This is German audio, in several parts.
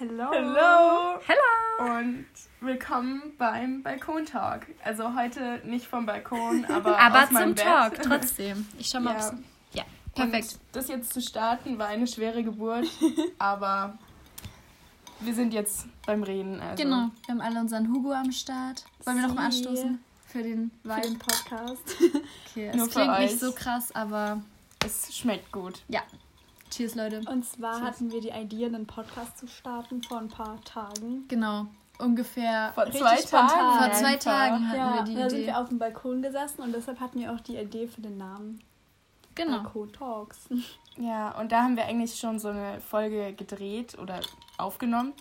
Hello. Hallo Hello! und willkommen beim Balkon-Talk. Also heute nicht vom Balkon, aber, Aber aus meinem zum Bett. Talk trotzdem. Ich schau mal, Ja. ob's- Ja, perfekt. Und das jetzt zu starten war eine schwere Geburt, aber wir sind jetzt beim Reden. Also. Genau, wir haben alle unseren Hugo am Start. Wollen wir noch mal Sie. anstoßen? Für den Für den Podcast. Okay, es klingt nicht so krass, aber Es schmeckt gut. ja. Cheers, Leute. Und zwar hatten wir die Idee, einen Podcast zu starten vor ein paar Tagen. Genau, ungefähr Vor zwei. Tagen. vor zwei. Tagen hatten ja, wir die da sind Idee. wir auf dem Balkon gesessen und deshalb hatten wir auch die Idee für den Namen Genau. Balkon Talks. Ja, und da haben wir eigentlich schon so eine Folge gedreht oder aufgenommen.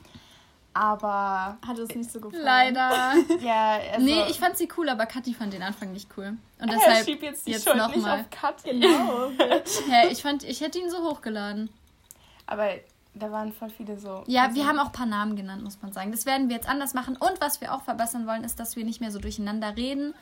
Aber Hat uns nicht so gefallen. Leider. ja, also, nee, ich fand sie cool, aber Kathi fand den Anfang nicht cool. Und Ja, deshalb, schieb jetzt die jetzt noch nicht mal. auf Kat. Genau. ja, ich fand, ich hätte ihn so hochgeladen. Aber da waren voll viele so. Ja, also- wir haben auch ein paar Namen genannt, muss man sagen. Das werden wir jetzt anders machen. Und was wir auch verbessern wollen, ist, dass wir nicht mehr so durcheinander reden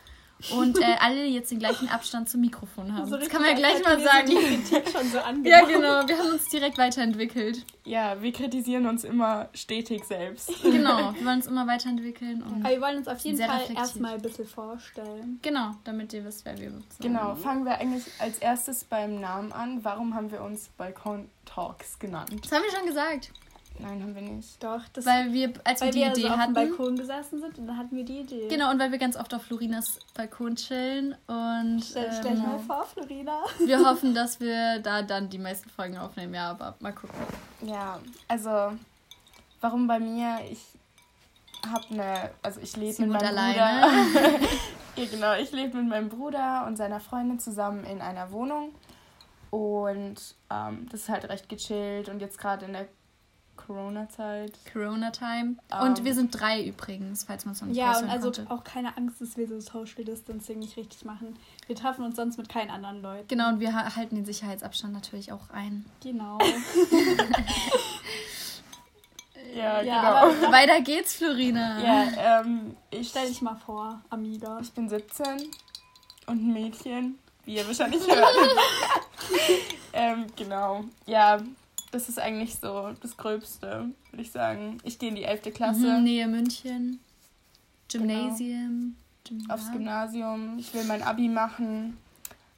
und äh, alle jetzt den gleichen Abstand zum Mikrofon haben. So das kann man ja gleich mal sagen. so die Kritik schon so Ja, genau. Wir haben uns direkt weiterentwickelt. Ja, wir kritisieren uns immer stetig selbst. Genau. Wir wollen uns immer weiterentwickeln. Und Aber wir wollen uns auf jeden Fall erstmal ein bisschen vorstellen. genau, damit ihr wisst, wer wir sind. Genau, fangen wir eigentlich als erstes beim Namen an. Warum haben wir uns Balkon Talks genannt? Das haben wir schon gesagt. Nein, haben wir nicht. Doch, das Weil wir, als wir weil die wir Idee so auf dem hatten. Balkon gesessen sind und dann hatten wir die Idee. Genau, und weil wir ganz oft auf Florinas Balkon chillen. Und Stell, stell dich ähm, mal vor, Florina. wir hoffen, dass wir da dann die meisten Folgen aufnehmen. Ja, aber mal gucken. Ja, also, warum bei mir? Ich habe eine, also ich lebe mit meinem alleine. Bruder. ja, genau, ich lebe mit meinem Bruder und seiner Freundin zusammen in einer Wohnung. Und ähm, das ist halt recht gechillt und jetzt gerade in der Corona-Zeit. Corona-Time. Ähm. Und wir sind drei übrigens, falls man es noch nicht Ja, und also konnte. auch keine Angst, dass wir so Social Distancing nicht richtig machen. Wir treffen uns sonst mit keinen anderen Leuten. Genau, und wir ha- halten den Sicherheitsabstand natürlich auch ein. Genau. Ja, Ja, genau. aber- Weiter geht's, Florina. Ja, ähm, ich, Stell dich mal vor, Amiga. ich bin 17 und ein Mädchen, wie ihr wahrscheinlich hört. ähm, genau. Ja, das ist eigentlich so das Gröbste, würde ich sagen. Ich gehe in die 11. Klasse Mhm, Nähe München. Gymnasium. aufs Gymnasium. Ich will mein Abi machen.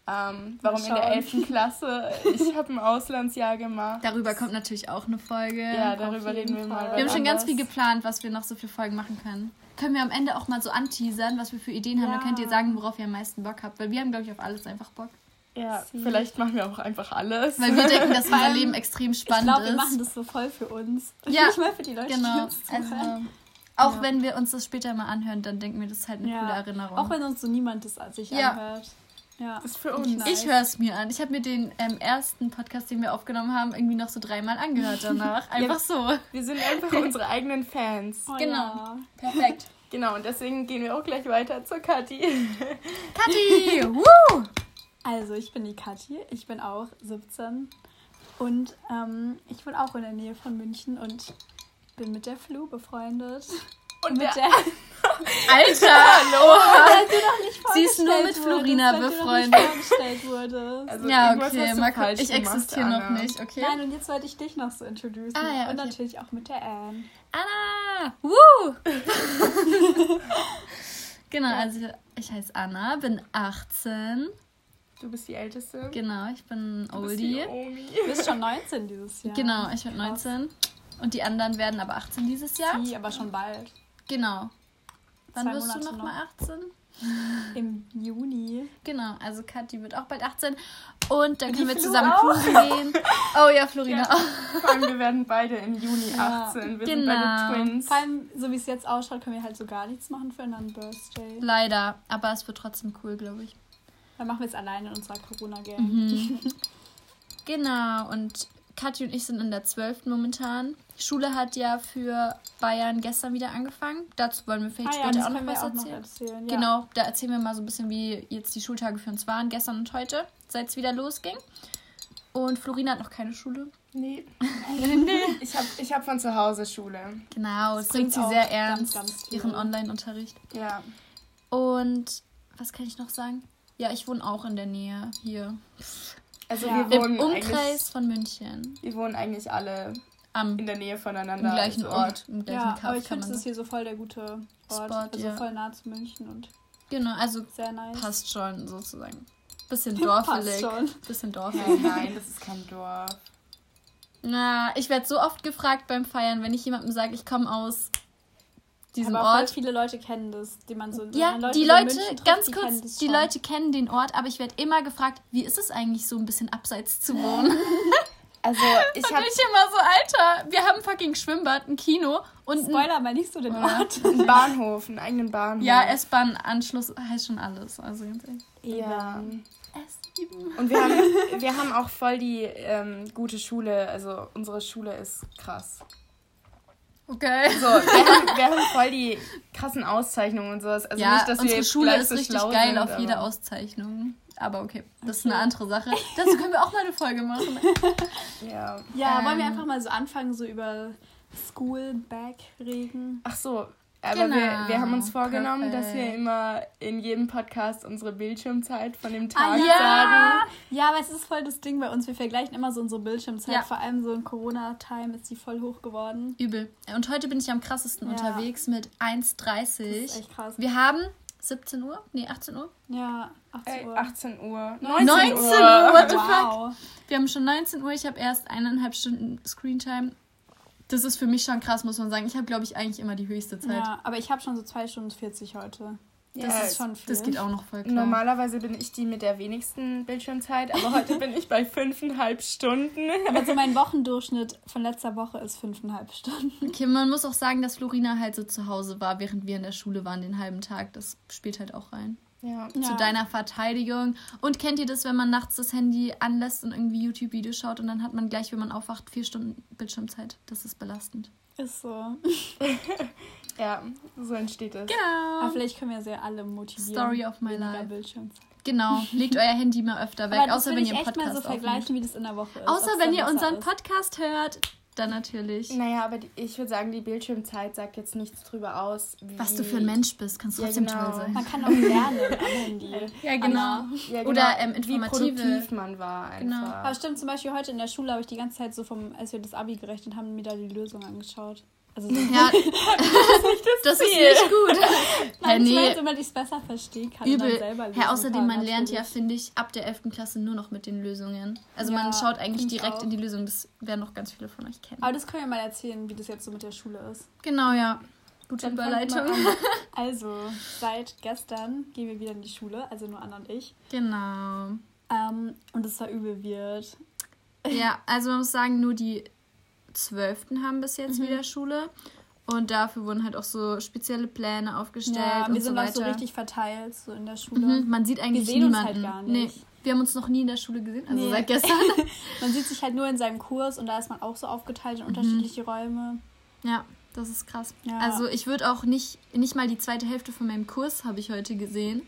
Ähm, warum in der schauen. 11. Klasse? Ich habe ein Auslandsjahr gemacht. Darüber kommt natürlich auch eine Folge. Ja, darüber reden wir mal. Wir haben schon ganz viel geplant, was wir noch so für Folgen machen können. Können wir am Ende auch mal so anteasern, was wir für Ideen haben. Dann Ja. könnt ihr sagen, worauf ihr am meisten Bock habt. Weil wir haben, glaube ich, auf alles einfach Bock. Ja, Sie- vielleicht machen wir auch einfach alles. Weil wir denken, dass unser Leben extrem Ich spannend glaube, wir ist. machen das so voll für uns. Ja, Nicht mal für die Leute, die Genau. uns zuhören. Also, auch Ja. wenn wir uns das später mal anhören, dann denken wir, das ist halt eine Ja. coole Erinnerung. Auch wenn uns so niemand das sich Ja. anhört. Ja. Das ist für uns. nice. Ich höre es mir an. Ich habe mir den ähm, ersten Podcast, den wir aufgenommen haben, irgendwie noch so dreimal angehört danach. Einfach so. Wir sind einfach unsere eigenen Fans. Oh, Genau. Ja. Perfekt. Genau, und deswegen gehen wir auch gleich weiter zur Kathi. Kathi! Woo! Also, ich bin die Kathi. Ich bin auch 17. Und ähm, ich wohne auch in der Nähe von München und bin mit der Flu befreundet. Und mit der, der. Alter! Nicht Sie ist nur mit Florina weil befreundet. Also Ja, irgendwas okay. Mal gucken. Ich existiere noch nicht, okay? Nein, und jetzt wollte ich dich noch so introducen. Ah, ja, Und okay. natürlich auch mit der Anne. Anna! Woo! genau, also ich heiße Anna, bin 18. Du bist die Älteste. Genau, ich bin Du bist die Oldie. Omi. Du bist schon 19 dieses Jahr. Genau, ich bin 19. Und die anderen werden aber 18 dieses Jahr. Sie, aber schon bald. Genau. Wann Zwei wirst du Monate noch mal 18? Im Juni. Genau, also Kathi wird auch bald 18. Und dann Die können wir Flo zusammen auch. cruisen gehen. Oh ja, Florina Ja. auch. Vor allem, wir werden beide im Juni Ja. 18. Wir Genau. sind beide Twins. Vor allem, so wie es jetzt ausschaut, können wir halt so gar nichts machen für einen Birthday. Leider, aber es wird trotzdem cool, glaube ich. Dann machen wir es alleine in unserer Corona-Gang. Mhm. Genau, und Kathi und ich sind in der 12. momentan. Schule hat ja für Bayern gestern wieder angefangen. Dazu wollen wir vielleicht Ah ja, später das auch noch was auch noch erzählen. erzählen. Ja. Genau, da erzählen wir mal so ein bisschen, wie jetzt die Schultage für uns waren, gestern und heute, seit es wieder losging. Und Florina hat noch keine Schule. Nee. Ich habe ich hab von zu Hause Schule. Genau, das bringt sie sehr ganz, ernst, ganz viel. ihren Online-Unterricht. Ja. Und was kann ich noch sagen? Ja, ich wohne auch in der Nähe hier. Also Ja. wir Im wohnen Umkreis eigentlich, von München. wir wohnen eigentlich alle am in der Nähe voneinander. im gleichen also. Ort, im gleichen Ja, Kaff aber ich finde, es ist hier so voll der gute Ort. Spot, also ja. voll nah zu München und Genau, also sehr nice. passt schon sozusagen. Bisschen Passt dorfelig. schon. Bisschen dorfig. Nein, nein, das ist kein Dorf. Na, ich werde so oft gefragt beim Feiern, wenn ich jemandem sage, ich komme aus diesem aber voll Ort. viele Leute kennen das, die man so. Ja, man die Leute, trifft, ganz die kurz, die. Leute kennen den Ort, aber ich werde immer gefragt, wie ist es eigentlich so ein bisschen abseits zu wohnen? Also, ich habe ich immer so, Alter, wir haben ein fucking Schwimmbad, ein Kino und ein, Spoiler mal nicht so den Ort. einen Bahnhof, einen eigenen Bahnhof. ja, S-Bahn-Anschluss heißt schon alles. Also ganz ehrlich. Ja. S7. Und wir haben, wir haben auch voll die ähm, gute Schule. Also, unsere Schule ist krass. Okay. So, wir haben, wir haben voll die krassen Auszeichnungen und sowas. Also ja, nicht, dass wir unsere jetzt Schule ist so richtig geil sind, auf jede Auszeichnung. Aber okay, das ist eine andere Sache. Dazu können wir auch mal eine Folge machen. Ja. Ja, wollen wir Ähm. einfach mal so anfangen, so über School Back reden? Ach so, aber Genau. wir, wir haben uns vorgenommen, dass wir immer in jedem Podcast unsere Bildschirmzeit von dem Ah, Tag ja. sagen. Ja, aber es ist voll das Ding bei uns. Wir vergleichen immer so unsere Bildschirmzeit. Ja. Vor allem so in Corona-Time ist die voll hoch geworden. Übel. Und heute bin ich am krassesten Ja. unterwegs mit Das 1,30. ist echt krass. Wir haben 17 Uhr? Nee, 18 Uhr. Ja, 18 Ey, Uhr. 18 Uhr. 19 Uhr. Uhr, what the wow. Wir haben schon 19 Uhr. Ich habe erst eineinhalb Stunden Screentime. Das ist für mich schon krass, muss man sagen. Ich habe, glaube ich, eigentlich immer die höchste Zeit. Ja, aber ich habe schon so 2 Stunden 40 heute. Ja, Das ist schon viel. Das geht auch noch voll klar. Normalerweise bin ich die mit der wenigsten Bildschirmzeit, aber heute bin ich bei fünfeinhalb Stunden. Aber so mein Wochendurchschnitt von letzter Woche ist 5,5 Stunden. Okay, man muss auch sagen, dass Florina halt so zu Hause war, während wir in der Schule waren den halben Tag. Das spielt halt auch rein. Ja. Ja. Zu deiner Verteidigung. Und kennt ihr das, wenn man nachts das Handy anlässt und irgendwie YouTube-Videos schaut und dann hat man gleich, wenn man aufwacht, vier Stunden Bildschirmzeit? Das ist belastend. Ist so. Ja, so entsteht es. Aber Genau. vielleicht können wir sie ja alle motivieren. Story of my weniger life. Bildschirmzeit. Genau. Legt euer Handy mal öfter weg, Aber außer wenn ihr einen echt mal Podcast so vergleichen, wie das in der Woche ist. Außer wenn ihr unseren ist. Podcast hört, dann natürlich. Naja, aber die, ich würde sagen, die Bildschirmzeit sagt jetzt nichts drüber aus. Wie, Was du für ein Mensch bist, kann Ja, trotzdem genau. toll sein. Man kann auch lernen am Handy. Ja, genau. Ja, genau, Oder, ähm, wie informative- produktiv man war einfach. Genau. Aber stimmt, zum Beispiel heute in der Schule habe ich die ganze Zeit so vom, als wir das Abi gerechnet haben, mir da die Lösung angeschaut. Also so, Ja, das ist nicht gut. Hä, Nein, ich nee, weiß, damit ich es besser verstehen kann. und dann übel. selber lösen Hä, außerdem, kann, man lernt ja, finde ich, ab der 11. Klasse nur noch mit den Lösungen. Also Ja, man schaut eigentlich ich direkt auch. in die Lösung. Das werden noch ganz viele von euch kennen. Aber das können wir mal erzählen, wie das jetzt so mit der Schule ist. Genau, ja. Gute Dann Überleitung. Also, seit gestern gehen wir wieder in die Schule, also nur Anna und ich. Genau. Ähm, und es war übel wird. Ja, also man muss sagen, nur die Zwölften haben bis Mhm. jetzt wieder Schule. Und dafür wurden halt auch so spezielle Pläne aufgestellt Ja, und wir sind so auch weiter. so richtig verteilt so in der Schule. Mhm, man sieht eigentlich sehen uns niemanden. halt gar Nee, nicht. wir haben uns noch nie in der Schule gesehen, also Nee. seit gestern. Man sieht sich halt nur in seinem Kurs und da ist man auch so aufgeteilt in unterschiedliche Räume. ja, das ist krass. Ja. Also ich würde auch nicht, nicht mal die zweite Hälfte von meinem Kurs habe ich heute gesehen,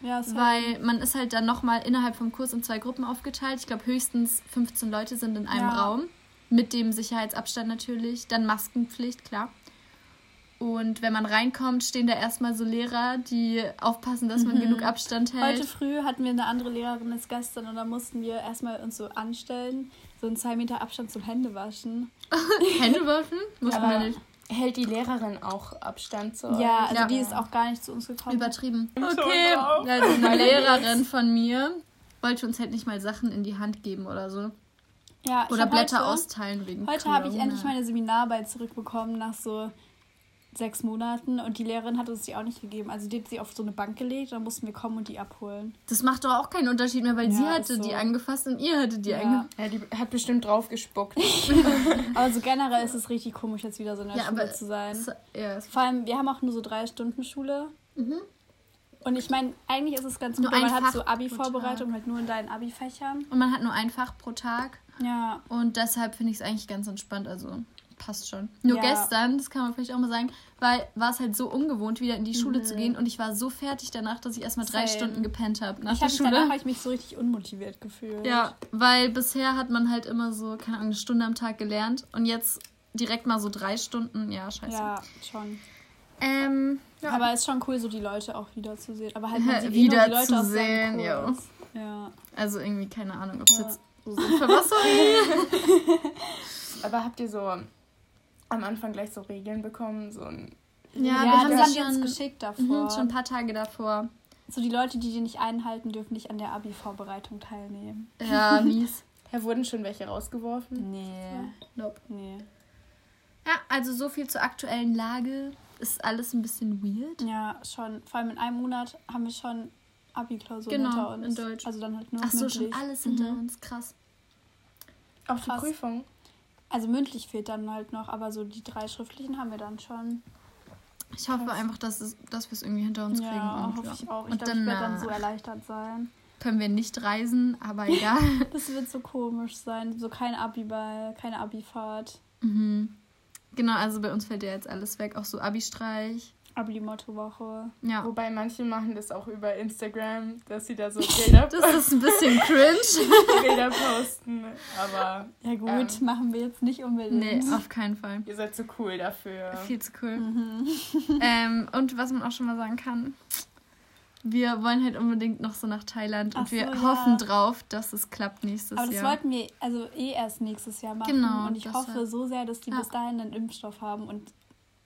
Ja, halt, weil man ist halt dann nochmal innerhalb vom Kurs in zwei Gruppen aufgeteilt. Ich glaube höchstens 15 Leute sind in einem Ja. Raum. Mit dem Sicherheitsabstand natürlich. Dann Maskenpflicht, klar. Und wenn man reinkommt, stehen da erstmal so Lehrer, die aufpassen, dass man genug Abstand hält. Heute früh hatten wir eine andere Lehrerin als gestern und da mussten wir erstmal uns so anstellen, so einen 2 Meter Abstand zum Händewaschen. Hände waschen? Muss Aber- man nicht. Hält die Lehrerin auch Abstand zu? Ja, also Ja. die ist auch gar nicht zu uns gekommen. Übertrieben. Okay, also eine Lehrerin von mir wollte uns halt nicht mal Sachen in die Hand geben oder so. Ja, ich Oder Blätter heute, austeilen wegen Heute habe ich endlich meine Seminararbeit zurückbekommen nach so sechs Monaten und die Lehrerin hat uns die auch nicht gegeben. Also die hat sie auf so eine Bank gelegt, dann mussten wir kommen und die abholen. Das macht doch auch keinen Unterschied mehr, weil Ja, sie hatte so. die angefasst und ihr hattet die Ja. angefasst. Ja, die hat bestimmt drauf gespuckt. Aber so generell ist es richtig komisch, jetzt wieder so in der Ja, Schule aber zu sein. es- Ja, es- Vor allem, wir haben auch nur so drei Stunden Schule. Und ich meine, eigentlich ist es ganz gut, Nur weil man ein hat so Fach Abi-Vorbereitung halt nur in deinen Abi-Fächern. Und man hat nur ein Fach pro Tag Ja, und deshalb finde ich es eigentlich ganz entspannt, also passt schon. Nur Ja. gestern, das kann man vielleicht auch mal sagen, weil war es halt so ungewohnt, wieder in die Schule Mhm. zu gehen und ich war so fertig danach, dass ich erstmal drei. Stunden gepennt habe nach ich der habe Schule. danach hab ich mich so richtig unmotiviert gefühlt. Ja, weil bisher hat man halt immer so, keine Ahnung, eine Stunde am Tag gelernt und jetzt direkt mal so drei Stunden, ja, scheiße. Ja, schon. Ähm, ja. Aber es ist schon cool, so die Leute auch wiederzusehen. Aber halt man sieht eh nur die Leute aus Wiederzusehen, Kurs. Ja. also irgendwie keine Ahnung, ob es Ja. jetzt so sinnvoll war. Sorry. Aber habt ihr so am Anfang gleich so Regeln bekommen? So ein Ja, Ja, wir haben das uns schon, geschickt davor. mhm, schon ein paar Tage davor. So die Leute, die die nicht einhalten, dürfen nicht an der Abi-Vorbereitung teilnehmen. Ja, mies. Ja, wurden schon welche rausgeworfen? Nee. Nope. Nee. Ja, also so viel zur aktuellen Lage. Ist alles ein bisschen weird. Ja, schon. Vor allem in einem Monat haben wir schon Abi-Klausuren Genau, hinter uns. in Deutsch. Also dann halt nur Ach so, mündlich. schon alles hinter Mhm. uns. Krass. Auch die Krass. Prüfung. Also mündlich fehlt dann halt noch, aber so die drei schriftlichen haben wir dann schon. Ich hoffe Krass. einfach, dass, es, dass wir es irgendwie hinter uns kriegen. ja, und, hoffe ja. ich auch. Ich Und glaube, ich werde dann danach so erleichtert sein. können wir nicht reisen, aber egal. Das wird so komisch sein. So kein Abi-Ball, keine Abi-Fahrt. mhm. Genau, also bei uns fällt ja jetzt alles weg. Auch so Abi-Streich. Abi-Motto-Woche. Ja. Wobei manche machen das auch über Instagram, dass sie da so Bilder, Das ist ein bisschen cringe. Bilder posten. Aber Ja gut, machen wir jetzt nicht unbedingt. nee, auf keinen Fall. ihr seid so cool dafür. Viel zu cool. Mhm. ähm, und was man auch schon mal sagen kann, wir wollen halt unbedingt noch so nach Thailand und Ach wir so, ja. hoffen drauf, dass es klappt nächstes Aber das Jahr. wollten wir also eh erst nächstes Jahr machen. Genau, Und ich hoffe war- so sehr, dass die Ja. bis dahin einen Impfstoff haben und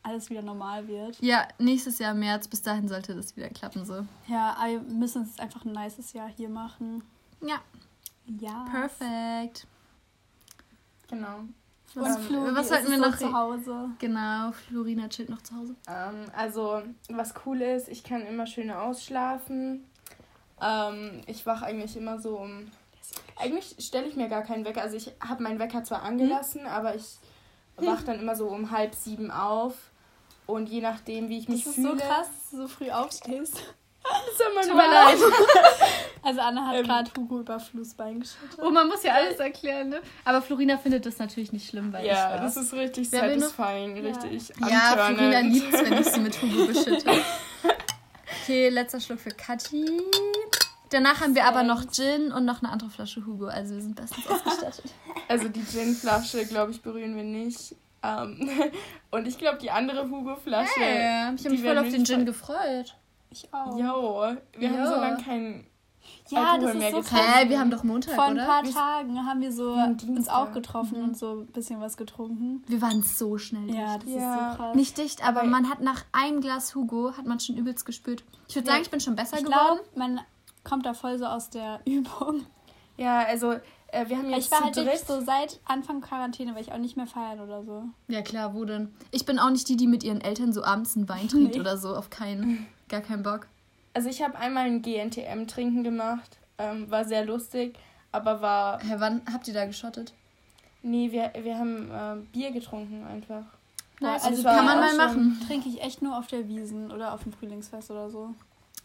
alles wieder normal wird. ja, nächstes Jahr März, bis dahin sollte das wieder klappen so. Ja, wir müssen es einfach ein nices Jahr hier machen. Ja, Ja. perfekt. Genau. Und Ähm, Flo, was sollten wir noch zu Hause? Genau, Florina chillt noch zu Hause. Ähm, also, was cool ist, ich kann immer schön ausschlafen. Ähm, ich wache eigentlich immer so um. Eigentlich stelle ich mir gar keinen Wecker. Also, ich habe meinen Wecker zwar angelassen, aber ich wache dann immer so um halb sieben auf. Und je nachdem, wie ich mich Das ist fühle. so krass, dass du so früh aufstehst. Das ist immer Tut mir leid. Also Anna hat Ähm. gerade Hugo über Flussbein geschüttet. Oh, man muss ja alles erklären, ne? Aber Florina findet das natürlich nicht schlimm, weil Ja, ich das ist richtig Wer satisfying, Ja. richtig Ja. Florina liebt es, wenn ich sie mit Hugo beschütte. Okay, letzter Schluck für Kathi. Danach haben wir aber noch Gin und noch eine andere Flasche Hugo. Also wir sind bestens ausgestattet. Also die Gin-Flasche, glaube ich, berühren wir nicht. Ähm, und ich glaube, die andere Hugo-Flasche. Hey, ich die habe mich voll auf den Gin voll- gefreut. Ich auch. Jo, wir haben Jo. so lange keinen. Ja, Alkohol das mehr ist so getrunken. krass. Hä, wir haben doch Montag, Vor ein oder? paar Wir- Tagen haben wir so uns auch getroffen Mhm. und so ein bisschen was getrunken. Wir waren so schnell dicht. Ja, das Ja. ist so krass. Nicht dicht, aber Aber- man hat nach einem Glas Hugo, hat man schon übelst gespürt. Ich würde Ja, sagen, ich bin schon besser ich geworden. glaube, man kommt da voll so aus der Übung. Ja, also äh, wir haben jetzt Ich war zu halt wirklich dritt. so seit Anfang Quarantäne, weil ich auch nicht mehr feiern oder so. Ja klar, wo denn? Ich bin auch nicht die, die mit ihren Eltern so abends einen Wein trinkt Nee. oder so. Auf keinen, gar keinen Bock. Also ich habe einmal ein GNTM-Trinken gemacht. Ähm, war sehr lustig, aber war. Hä, wann habt ihr da geschottet? Nee, wir, wir haben äh, Bier getrunken einfach. Nice. Also Also Kann man mal machen. trinke ich echt nur auf der Wiesen oder auf dem Frühlingsfest oder so.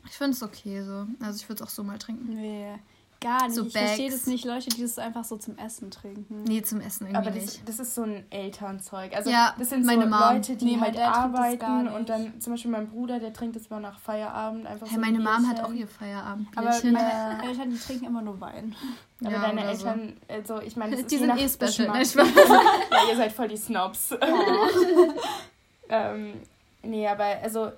Ich finde es okay so. Also ich würde es auch so mal trinken. Nee, gar nicht. So ich verstehe Bags. das nicht, Leute, die das einfach so zum Essen trinken. Nee, zum Essen irgendwie Aber das, nicht. das ist so ein Elternzeug. Also Ja, das sind meine so Mom. Leute, die Nee, halt arbeiten und dann zum Beispiel mein Bruder, der trinkt das immer nach Feierabend einfach Hä, so. ein meine Mom hat auch ihr Feierabend. Aber meine- Eltern, die trinken immer nur Wein. Aber Ja, deine oder so. Eltern, also ich meine, das ist Die sind eh special. Ne? Ich weiß. ja, ihr seid voll die Snobs. ähm, nee, aber also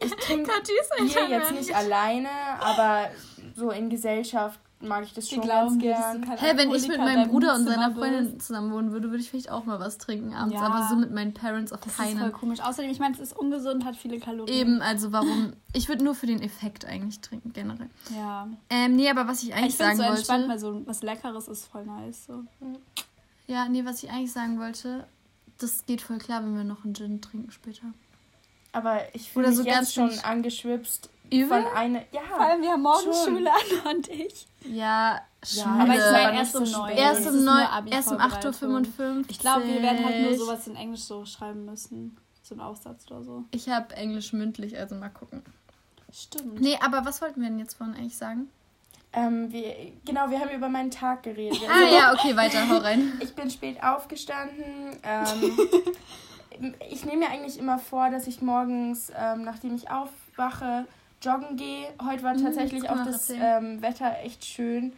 ich trinke einfach jetzt nicht alleine, aber so in Gesellschaft mag ich das schon ganz gern. kein Hä, wenn ich mit meinem Bruder und seiner. Freundin zusammen wohnen würde, würde ich vielleicht auch mal was trinken abends. Ja. Aber so mit meinen Parents auf Das ist voll keinen. komisch. Außerdem, ich meine, es ist ungesund, hat viele Kalorien. Eben, also warum? Ich würde nur für den Effekt eigentlich trinken, generell. Ja. Ähm, nee, aber was ich eigentlich Ich finde sagen so entspannt, wollte. weil so was Leckeres ist voll nice. So. Ja, nee, was ich eigentlich sagen wollte, das geht voll klar, wenn wir noch einen Gin trinken später. Aber ich fühle mich so jetzt ganz schon angeschwipst Übel? von einer. Ja, Vor allem, wir haben morgen schon. Schule an und ich. Ja, Ja, Schule. Aber ich meine, erst so um erst um, ist neun, nur erst um 8.55 Uhr. Ich glaube, wir werden halt nur sowas in Englisch so schreiben müssen. So einen Aufsatz oder so. Ich habe Englisch mündlich, also mal gucken. Stimmt. Nee, aber was wollten wir denn jetzt vorhin eigentlich sagen? ähm, wir, genau, wir haben über meinen Tag geredet. Ah ja, okay, weiter, hau rein. Ich bin spät aufgestanden. Ähm, ich nehme mir eigentlich immer vor, dass ich morgens, ähm, nachdem ich aufwache, joggen gehe. Heute war Mhm, tatsächlich auch das ähm, Wetter echt schön.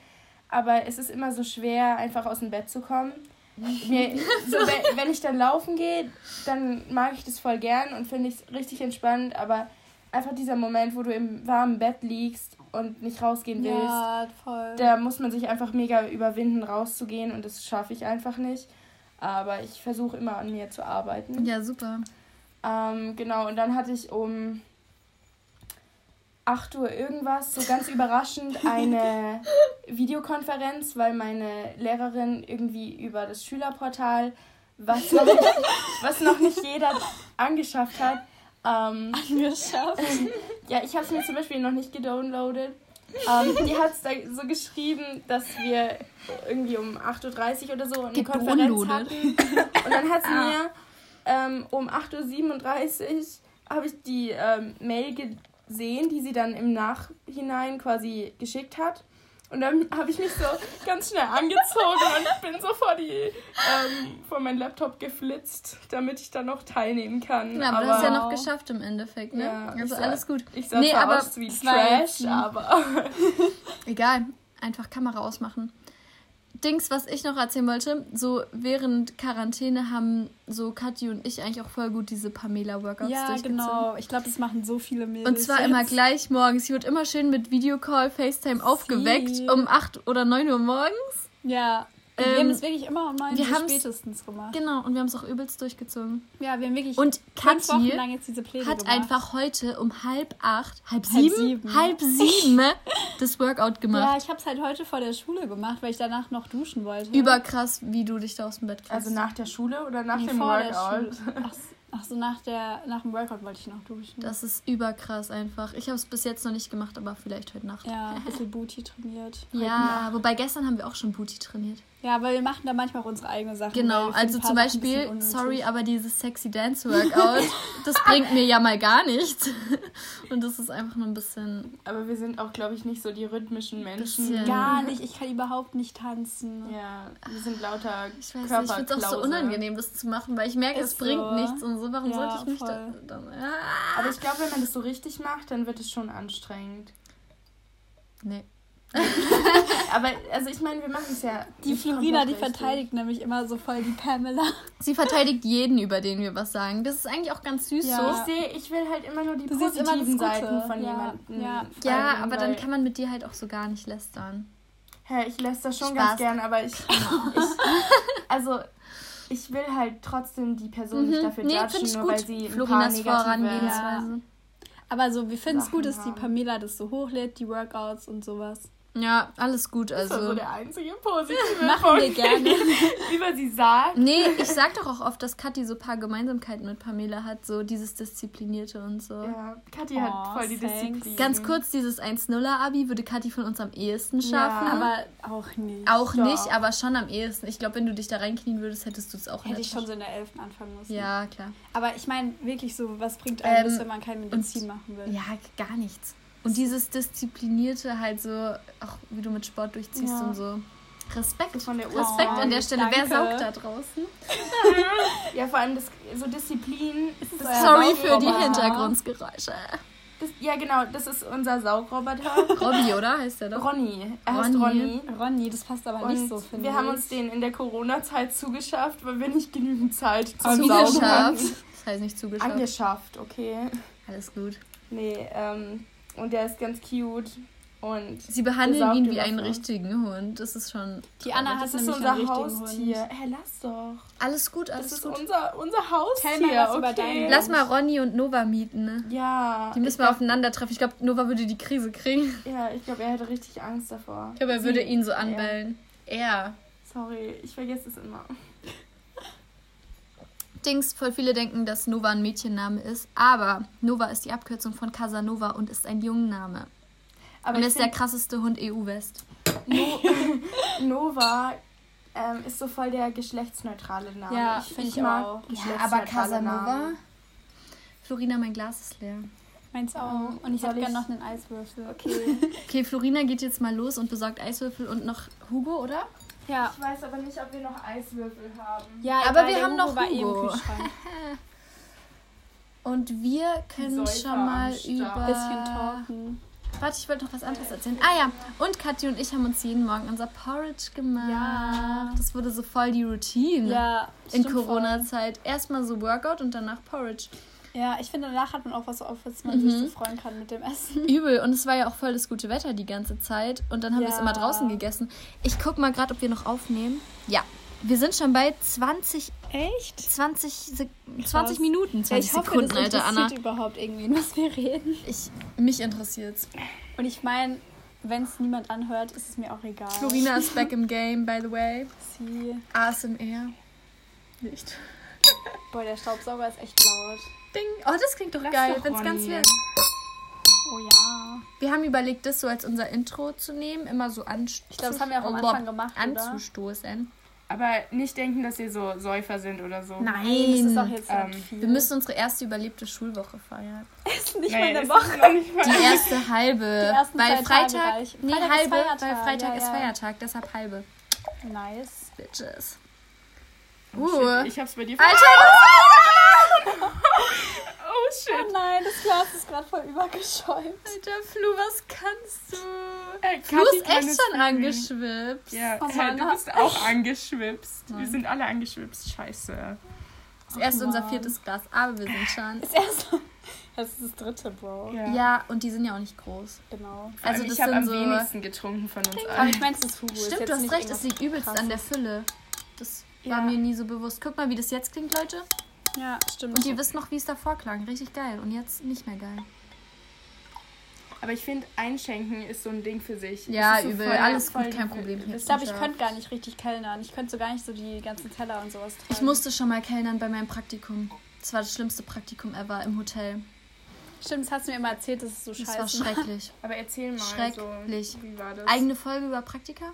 Aber es ist immer so schwer, einfach aus dem Bett zu kommen. Mir, so, wenn, ich dann laufen gehe, dann mag ich das voll gern und finde es richtig entspannt. Aber einfach dieser Moment, wo du im warmen Bett liegst und nicht rausgehen willst, Ja, da muss man sich einfach mega überwinden, rauszugehen und das schaffe ich einfach nicht. Aber ich versuche immer an mir zu arbeiten. Ja, super. Ähm, genau, und dann hatte ich um 8 Uhr irgendwas, so ganz überraschend, eine Videokonferenz, weil meine Lehrerin irgendwie über das Schülerportal, was noch, was noch nicht jeder angeschafft hat, ähm, Angeschafft. ja, ich habe es mir zum Beispiel noch nicht gedownloadet. Ähm, die hat es da so geschrieben, dass wir irgendwie um 8.30 Uhr oder so eine Konferenz Gedownloadet. hatten. Und dann hat sie mir ähm, um 8.37 Uhr habe ich die ähm, Mail gesehen, die sie dann im Nachhinein quasi geschickt hat. Und dann habe ich mich so ganz schnell angezogen und bin so vor, die, ähm, vor meinen Laptop geflitzt, damit ich da noch teilnehmen kann. Ja, aber, du hast ja noch geschafft im Endeffekt, ne? Ja, also sah- alles gut. Ich sah Nee, aber aus wie Trash, aber... Egal, einfach Kamera ausmachen. Dings, was ich noch erzählen wollte, so während Quarantäne haben so Kathi und ich eigentlich auch voll gut diese Pamela-Workouts Ja, genau. Ich glaube, das machen so viele Mädels. Und zwar jetzt. immer gleich morgens. Sie wird immer schön mit Videocall, FaceTime aufgeweckt Sie. um 8 oder 9 Uhr morgens. Ja. Wir Ähm, haben das wirklich immer um neun wir Uhr haben's- spätestens gemacht. Genau, und wir haben es auch übelst durchgezogen. Ja, wir haben wirklich Und fünf Wochen lang jetzt diese Pläne hat gemacht. einfach heute um halb acht, halb Halb sieben, sieben. halb sieben das Workout Ja, gemacht. ich habe es halt heute vor der Schule gemacht, weil ich danach noch duschen wollte. Überkrass, wie du dich da aus dem Bett kriegst. Also nach der Schule oder nach Nee, dem vor der Workout? Ach so, nach, der, nach dem Workout wollte ich noch duschen. das ist überkrass einfach. Ich habe es bis jetzt noch nicht gemacht, aber vielleicht heute Nacht. ja, ein bisschen Booty trainiert. Ja, wobei gestern haben wir auch schon Booty trainiert. Ja, weil wir machen da manchmal auch unsere eigenen Sachen. Genau, also zum Beispiel, sorry, aber dieses Sexy Dance Workout, das bringt mir ja mal gar nichts. Und das ist einfach nur ein bisschen. Aber wir sind auch, glaube ich, nicht so die rhythmischen Menschen. Bisschen. Gar nicht, ich kann überhaupt nicht tanzen. Ja, wir sind lauter Ich weiß nicht, ich finde es auch so unangenehm, das zu machen, weil ich merke, es Ist bringt so. nichts und so. Warum Ja, sollte ich mich da, dann. Ah. Aber ich glaube, wenn man das so richtig macht, dann wird es schon anstrengend. Nee. Aber, also ich meine, wir machen es ja. Die Florina, die verteidigt nämlich immer so voll die Pamela. Sie verteidigt jeden, über den wir was sagen. Das ist eigentlich auch ganz süß Ja. so. Ich sehe, ich will halt immer nur die Du positiven. Seiten von Ja, jemandem. ja. Ja, aber dann kann man mit dir halt auch so gar nicht lästern. Hä, ich lässt das schon Spaß. ganz gern, aber ich, ich. Also, ich will halt trotzdem die Person nicht dafür Mhm. nee, judgen, nur gut. weil sie ein paar Florinas negative... Vorangehensweise. Aber so, wir finden es gut, dass die. Pamela das so hochlädt, die Workouts und sowas. Ja, alles gut. Das war so Also. der einzige positive Machen wir gerne. Über sie sagt. Nee, ich sag doch auch oft, dass Kathi so ein paar Gemeinsamkeiten mit Pamela hat, so dieses Disziplinierte und so. Ja, Kathi Oh, hat voll die thanks. Disziplin. Ganz kurz, dieses 1-0er-Abi würde Kathi von uns am ehesten schaffen. Aber auch nicht. auch Doch. nicht, aber schon am ehesten. Ich glaube, wenn du dich da reinknien würdest, hättest du es auch Hätte ich schon so in der 11. anfangen müssen. Ja, klar. Aber ich meine, wirklich so, was bringt einem Ähm, das, wenn man kein Medizin machen will? Ja, gar nichts. Und dieses Disziplinierte halt so, auch wie du mit Sport durchziehst Ja. und so. Respekt. Von der Respekt Uhrzeit. an der Stelle. Wer danke. saugt da draußen? Ja, vor allem das, so Disziplin. Das euer ist Sorry für die. Hintergrundgeräusche. Das, ja, genau, das ist unser Saugroboter. Robby, oder? Heißt der doch? Ronny. Er heißt Ronny. Ronny. Ronny, das passt aber Und nicht so, finde wir ich. haben uns den in der Corona-Zeit zugeschafft, weil wir nicht genügend Zeit zum Zugeschafft. Saugen hatten. Das heißt nicht zugeschafft. Angeschafft, okay. Alles gut. Nee, ähm, und der ist ganz cute. Und Sie behandeln ihn wie einen richtigen Hund. Das ist schon. Die Anna das hat ist nämlich unser einen richtigen Haustier. Hund. Hä, lass doch. Alles gut, Das alles ist gut. unser, unser Haustier. Erzähl mal was okay. über deinen Lass mal Ronny und Nova mieten, ne? Ja. Die müssen wir glaub- aufeinandertreffen. Ich glaube, Nova würde die Krise kriegen. Ja, ich glaube, er hätte richtig Angst davor. Ich glaube, er Sie- würde ihn so er. anbellen. Er. Sorry, ich vergesse es immer. Dings, voll viele denken, dass Nova ein Mädchenname ist. Aber Nova ist die Abkürzung von Casanova und ist ein Jungenname. Aber und ich ist der krasseste Hund EU-West. no Nova ähm, ist so voll der geschlechtsneutrale Name. Ja, find ich auch. geschlechtsneutrale Namen. Florina, mein Glas ist leer. Meins auch. Und ich hätte gerne ich- noch einen Eiswürfel. Okay. Okay, Florina geht jetzt mal los und besorgt Eiswürfel und noch Hugo, oder? Ja. Ich weiß aber nicht, ob wir noch Eiswürfel haben. Ja, Aber wir haben noch eh im Hugo. Kühlschrank. Und wir können Säufer schon mal über... Bisschen talken. Warte, ich wollte noch was anderes erzählen. Ah ja, und Kathi und ich haben uns jeden Morgen unser Porridge gemacht. Ja. Das wurde so voll die Routine Ja, in Corona-Zeit. Erstmal so Workout und danach Porridge. Ja, ich finde, danach hat man auch was, auf was man Mhm. sich so freuen kann mit dem Essen. Übel. Und es war ja auch voll das gute Wetter die ganze Zeit. Und dann haben wir es Ja. immer draußen gegessen. Ich guck mal gerade, ob wir noch aufnehmen. Ja, Wir sind schon bei 20, Echt? 20, Sek- Krass. 20 Minuten, 20 Ja, ich hoffe, Sekunden, das Alter, Anna. überhaupt irgendwen, was wir reden. Ich, mich interessiert's. Und ich meine, wenn es niemand anhört, ist es mir auch egal. Florina ist back im Game, by the way. Sie. ASMR. Nicht. Boah, der Staubsauger ist echt laut. Ding. Oh, das klingt doch Lass geil, doch wenn's ganz wird. Oh ja. Wir haben überlegt, das so als unser Intro zu nehmen, immer so anst Ich glaube, das haben wir auch am Anfang gemacht, oder? anzustoßen. Aber nicht denken, dass ihr so Säufer sind oder so. Nein, das ist doch jetzt Ähm, viel. Wir müssen unsere erste überlebte Schulwoche feiern. ist nicht Nee, mal eine es Woche. nicht mal. Die erste halbe. ersten weil Freitag. Nee, Freitag halbe, Feiertag, weil Freitag ja, ist ja. Feiertag, deshalb halbe. Nice. Bitches. Oh, Uh. shit, ich hab's bei dir Alter, Oh shit. Oh nein, das Glas ist gerade voll übergeschäumt. Alter, Flu, was kannst du? Äh, Flu ist echt es schon angeschwipst. Ja, Oh Mann. du bist auch angeschwipst. Wir sind alle angeschwipst. Scheiße. Das Ach, unser Mann. viertes Glas, aber wir sind schon. Das erste. Das ist das dritte, Bro. Ja. Ja, und die sind ja auch nicht groß. Genau. Also das ich habe am so- wenigsten getrunken von uns Aber allen. ich meine, es ist Hugo. ist Stimmt, du hast recht, das irgendwas liegt übelst an der. Fülle. Das Ja. war mir nie so bewusst. Guck mal, wie das jetzt klingt, Leute. Ja, stimmt. Und ihr wisst noch, wie es davor klang. Richtig geil. Und jetzt nicht mehr geil. Aber ich finde, Einschenken ist so ein Ding für sich. Ja, Das so übel. voll- Alles voll gut, kein Problem. Ich glaube, ich könnte gar nicht richtig kellnern. Ich könnte so gar nicht so die ganzen Teller und sowas tragen. Ich musste schon mal kellnern bei meinem Praktikum. Das war das schlimmste Praktikum ever im Hotel. Stimmt, das hast du mir immer erzählt, das ist so Das scheiße. war schrecklich. Aber erzähl mal Schrecklich. so, wie war das? Eigene Folge über Praktika?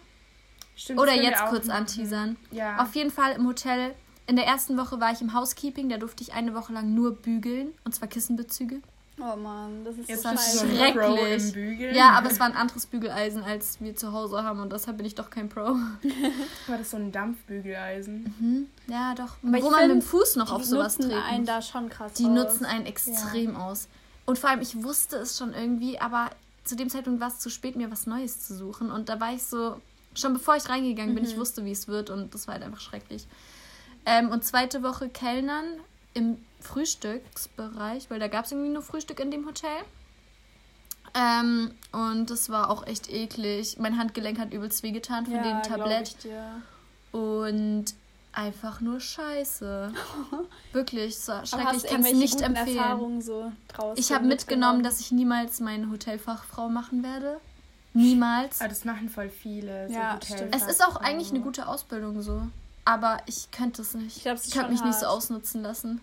Stimmt, Oder jetzt kurz anteasern. Ja. Auf jeden Fall im Hotel. In der ersten Woche war ich im Housekeeping. Da durfte ich eine Woche lang nur bügeln. Und zwar Kissenbezüge. Oh Mann, das ist Jetzt so so schrecklich. im Bügeln. Ja, aber es war ein anderes Bügeleisen, als wir zu Hause haben. Und deshalb bin ich doch kein Pro. War das so ein Dampfbügeleisen? Mhm. Ja, doch. Aber Wo man mit dem Fuß noch auf Die sowas nutzen treten einen muss. da schon krass Die aus. nutzen einen extrem aus. Und vor allem, ich wusste es schon irgendwie, aber zu dem Zeitpunkt war es zu spät, mir was Neues zu suchen. Und da war ich so, schon bevor ich reingegangen bin, ich Mhm. wusste, wie es wird und das war halt einfach schrecklich. Ähm, und zweite Woche Kellnern im Frühstücksbereich, weil da gab es irgendwie nur Frühstück in dem Hotel. Ähm, und das war auch echt eklig. Mein Handgelenk hat übelst wehgetan von ja, dem Tablett. Ich. Und einfach nur scheiße. Wirklich, Aber schrecklich. Ich kann es nicht empfehlen. So Ich habe mitgenommen, dass ich niemals meine Hotelfachfrau machen werde. Niemals. Aber das machen voll viele. So Ja, stimmt. Es ist auch eigentlich eine gute Ausbildung so. Aber ich könnte es nicht. Ich glaub, ich könnte schon mich nicht so hart. ausnutzen lassen.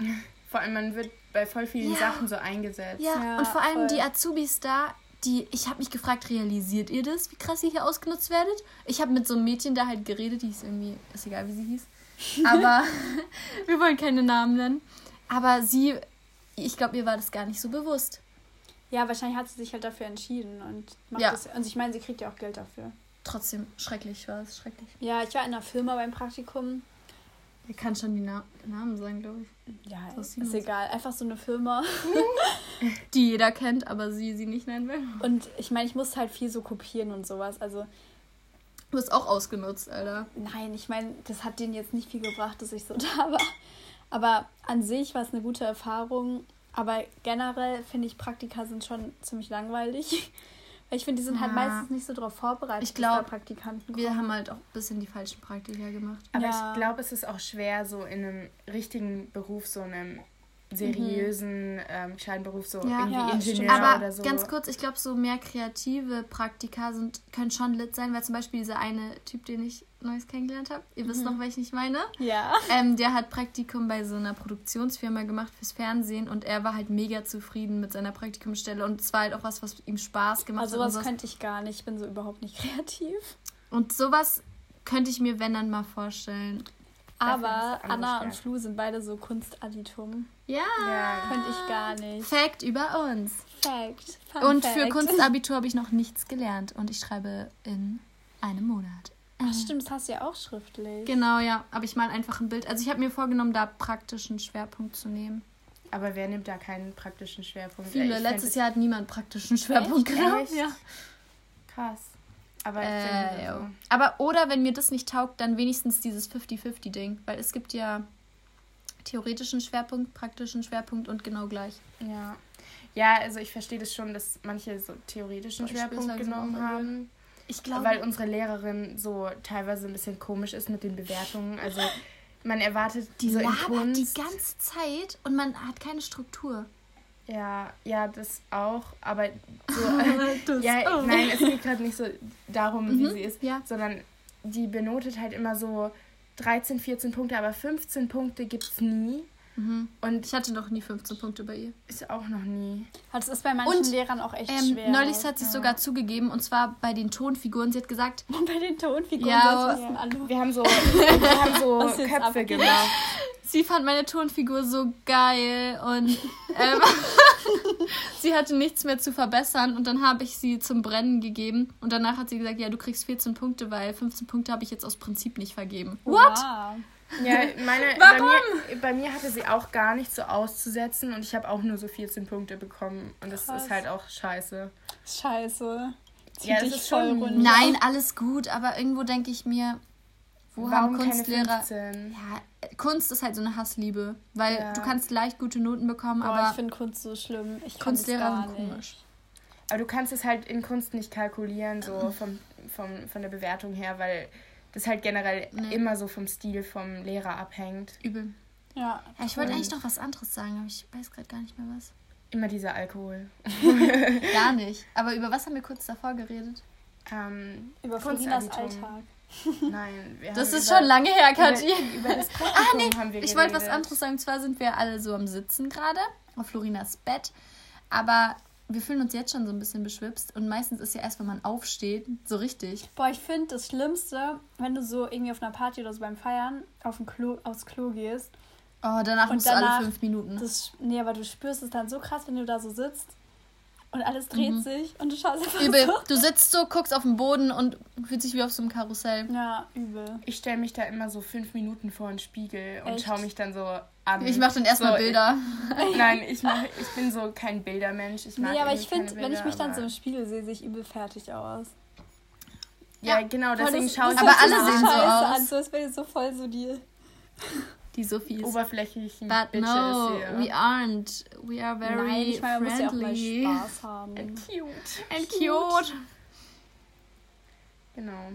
Vor allem, man wird bei voll vielen Ja. Sachen so eingesetzt. Ja, Ja, und vor allem voll. die Azubis da, die, ich habe mich gefragt, realisiert ihr das, wie krass ihr hier ausgenutzt werdet? Ich habe mit so einem Mädchen da halt geredet, die ist irgendwie, ist egal wie sie hieß. Aber wir wollen keine Namen nennen. Aber sie, ich glaube, ihr war das gar nicht so bewusst. Ja, wahrscheinlich hat sie sich halt dafür entschieden und macht Ja. das. Und ich meine, sie kriegt ja auch Geld dafür. Trotzdem schrecklich war es, schrecklich. Ja, ich war in einer Firma beim Praktikum. Ich kann schon die Na Namen sagen, glaube ich. Ja, ist, so. egal. Einfach so eine Firma. Die jeder kennt, aber sie sie nicht nennen will. Und ich meine, ich musste halt viel so kopieren und sowas. Also, Du bist auch ausgenutzt, Alter. nein, ich meine, das hat denen jetzt nicht viel gebracht, dass ich so da war. Aber an sich war es eine gute Erfahrung. Aber generell finde ich, Praktika sind schon ziemlich langweilig. Weil ich finde, die sind halt Ja. meistens nicht so darauf vorbereitet, Ich glaub, Praktikanten Wir kommen. haben halt auch ein bisschen die falschen Praktika gemacht. Aber Ja. ich glaube, es ist auch schwer, so in einem richtigen Beruf, so einem seriösen, ähm, gescheiten Beruf, so Ja. irgendwie Ja, Ingenieur. Aber oder so. ganz kurz, ich glaube, so mehr kreative Praktika sind, können schon lit sein, weil zum Beispiel dieser eine Typ, den ich Neues kennengelernt habe, ihr wisst noch, welchen ich meine, Ja. ähm, der hat Praktikum bei so einer Produktionsfirma gemacht fürs Fernsehen und er war halt mega zufrieden mit seiner Praktikumsstelle und es war halt auch was, was ihm Spaß gemacht Also hat. Sowas sowas. könnte ich gar nicht. Ich bin so überhaupt nicht kreativ. Und sowas könnte ich mir, wenn dann mal vorstellen. Aber Anna und. Flu sind beide so Kunstadditum. Ja. Ja. Könnte ich gar nicht. Fact über uns. Fact. Fun und Fact. für Kunstabitur habe ich noch nichts gelernt und ich schreibe in einem Monat. Ach, stimmt, das hast du ja auch schriftlich. Genau, ja. Aber ich mal einfach ein Bild. Also ich habe mir vorgenommen, da praktischen Schwerpunkt zu nehmen. Aber wer nimmt da keinen praktischen Schwerpunkt? Viele. Letztes Jahr hat niemand praktischen Schwerpunkt Echt? genommen. Echt? Ja. Krass. Aber Äh, so. Aber oder wenn mir das nicht taugt, dann wenigstens dieses 50-50-Ding. Weil es gibt ja theoretischen Schwerpunkt, praktischen Schwerpunkt und genau gleich. Ja. Ja, also ich verstehe das schon, dass manche so theoretischen Boah, Schwerpunkt genommen haben. Ich glaube- weil unsere Lehrerin so teilweise ein bisschen komisch ist mit den Bewertungen. Also man erwartet Die so labert die ganze Zeit und man hat keine Struktur. Ja, ja, das auch, aber so. Das ja, auch. nein, es geht gerade nicht so darum, wie Mhm, sie ist, ja. sondern die benotet halt immer so 13, 14 Punkte, aber 15 Punkte gibt's nie. Und Ich hatte noch nie 15 Punkte bei ihr. ist auch noch nie. Das ist bei manchen Und, Lehrern auch echt Ähm, schwer. neulich hat sie es sogar zugegeben und zwar bei den Tonfiguren. Sie hat gesagt, bei den Tonfiguren, Ja, alle. Wir haben so, wir haben so Köpfe gemacht. Sie fand meine Tonfigur so geil und ähm, sie hatte nichts mehr zu verbessern und dann habe ich sie zum Brennen gegeben und danach hat sie gesagt, ja, du kriegst 14 Punkte, weil 15 Punkte habe ich jetzt aus Prinzip nicht vergeben. What? Wow. Ja, meine, bei mir, bei mir hatte sie auch gar nicht so auszusetzen und ich habe auch nur so 14 Punkte bekommen und das Krass. ist halt auch scheiße. Scheiße. Zieht Ja, dich ist voll schon-. Nein, alles gut, aber irgendwo denke ich mir, wo haben Warum keine Kunstlehrer... 15? Ja, Kunst ist halt so eine Hassliebe, weil Ja. du kannst leicht gute Noten bekommen, Boah, aber ich finde Kunst so schlimm. Ich kann Kunstlehrer sind nicht. komisch. Aber du kannst es halt in Kunst nicht kalkulieren, so vom, vom, von der Bewertung her, weil das halt generell Nee. immer so vom Stil vom Lehrer abhängt. Übel. Ja. Ja, ich wollte eigentlich noch was anderes sagen, aber ich weiß gerade gar nicht mehr was. Immer dieser Alkohol. Gar nicht. Aber über was haben wir kurz davor geredet? Ähm, Über Florinas. Alltag. Nein, wir Das haben ist über, schon lange her, Kathi. Über, über das Praktikum haben wir Ich wollte was anderes sagen. Und zwar sind wir alle so am Sitzen gerade auf Florinas Bett. Aber wir fühlen uns jetzt schon so ein bisschen beschwipst. Und meistens ist ja erst, wenn man aufsteht, so richtig. Boah, ich finde das Schlimmste, wenn du so irgendwie auf einer Party oder so beim Feiern auf dem Klo, aufs Klo gehst. Oh, danach Und musst du danach- alle fünf Minuten. Das, nee, aber du spürst es dann so krass, wenn du da so sitzt und alles dreht sich und du schaust einfach Übel. so. Du sitzt so, guckst auf den Boden und fühlst dich wie auf so einem Karussell. Ja, übel. Ich stelle mich da immer so fünf Minuten vor den Spiegel und schaue mich dann so an. Ich mache dann erstmal so, Bilder. Nein, ich, mach, ich bin so kein Bildermensch. Ich mag Nee, aber ich finde, wenn ich mich dann so im Spiegel sehe, sehe ich übel fertig aus. Ja, genau, Boah, deswegen das- schaue ich das Aber alle so sehen so scheiße aus. An, so als wäre so voll so die. Die Sophies. oberflächlichen But Bitches no, hier. we aren't. We are very Nein, ich meine, man muss ja auch mal friendly. Spaß haben. Cute. and cute. Genau.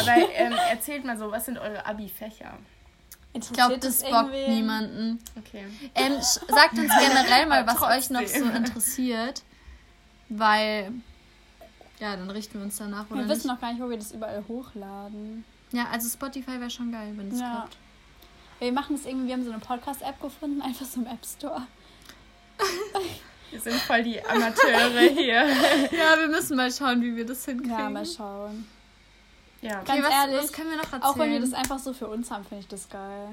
Aber ähm, erzählt mal so, was sind eure Abi-Fächer? Ich glaube, das bockt niemanden. Okay. Ähm, sagt uns generell mal, was euch noch so interessiert. Weil. Ja, dann richten wir uns danach, oder Wir nicht? wissen noch gar nicht, wo wir das überall hochladen. Ja, also Spotify wäre schon geil, wenn es Ja. klappt. Wir machen es irgendwie, wir haben so eine Podcast-App gefunden, einfach so im App Store. Wir sind voll die Amateure hier. Ja, wir müssen mal schauen, wie wir das hinkriegen. Ja, mal schauen. Ja. Ganz was, ehrlich, was können wir noch erzählen? Auch wenn wir das einfach so für uns haben, finde ich das geil.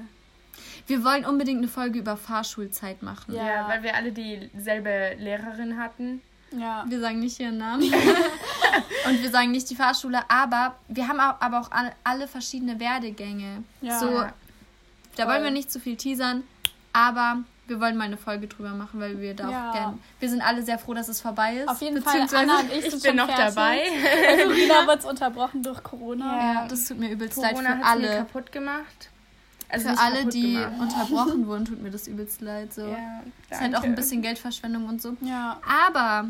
wir wollen unbedingt eine Folge über Fahrschulzeit machen. Ja. ja, weil wir alle dieselbe Lehrerin hatten. Ja. Wir sagen nicht ihren Namen. Und wir sagen nicht die Fahrschule, aber wir haben aber auch alle, verschiedene Werdegänge. Ja. So, Ja. Da Voll. wollen wir nicht zu viel teasern, aber wir wollen mal eine Folge drüber machen, weil wir da Ja. auch gern. Wir sind alle sehr froh, dass es vorbei ist. Auf jeden Fall, Anna und ich, Ich sind bin noch fertig. dabei. Also Rina wird unterbrochen durch Corona. Ja, das tut mir übelst leid Corona für hat mir alle. kaputt gemacht. Also Für alle, die gemacht. unterbrochen wurden, tut mir das übelst leid. So. Ja, ist halt auch ein bisschen Geldverschwendung und so. Ja. Aber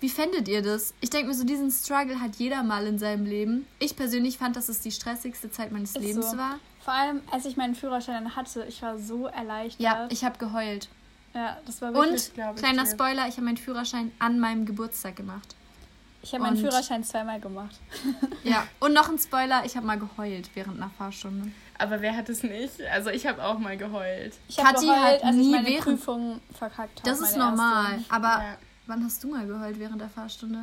wie fändet ihr das? Ich denke mir so, diesen Struggle hat jeder mal in seinem Leben. Ich persönlich fand, dass es die stressigste Zeit meines Ist Lebens so. war. Vor allem, als ich meinen Führerschein dann hatte, ich war so erleichtert. Ja, ich habe geheult. ja das war wirklich. Und, ich kleiner dir. Spoiler, ich habe meinen Führerschein an meinem Geburtstag gemacht. Ich habe meinen Führerschein zweimal gemacht. Ja. Und noch ein Spoiler, ich habe mal geheult während einer Fahrstunde. Aber wer hat es nicht? Also ich habe auch mal geheult. Ich habe geheult, hat als ich nie meine während- Prüfung verkackt habe. Das ist normal. erste. Aber Ja. wann hast du mal geheult während der Fahrstunde?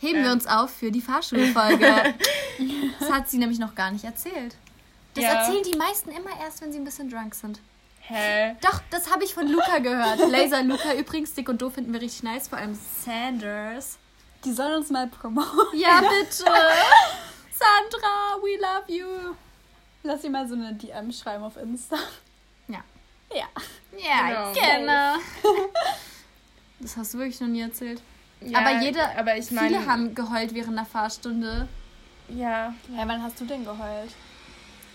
Heben Ähm. wir uns auf für die Fahrschulfolge. das hat sie nämlich noch gar nicht erzählt. Das Ja. erzählen die meisten immer erst, wenn sie ein bisschen drunk sind. Hä? Doch, das habe ich von Luca gehört. Laser Luca übrigens, dick und doof finden wir richtig nice, vor allem Sanders. Die sollen uns mal promoten. Ja, bitte. Sandra, we love you. Lass sie mal so eine DM schreiben auf Insta. Ja. Ja. Ja, Genau. gerne. Das hast du wirklich noch nie erzählt. Ja, aber jede, aber ich meine, viele haben geheult während der Fahrstunde. ja, Ja, wann hast du denn geheult?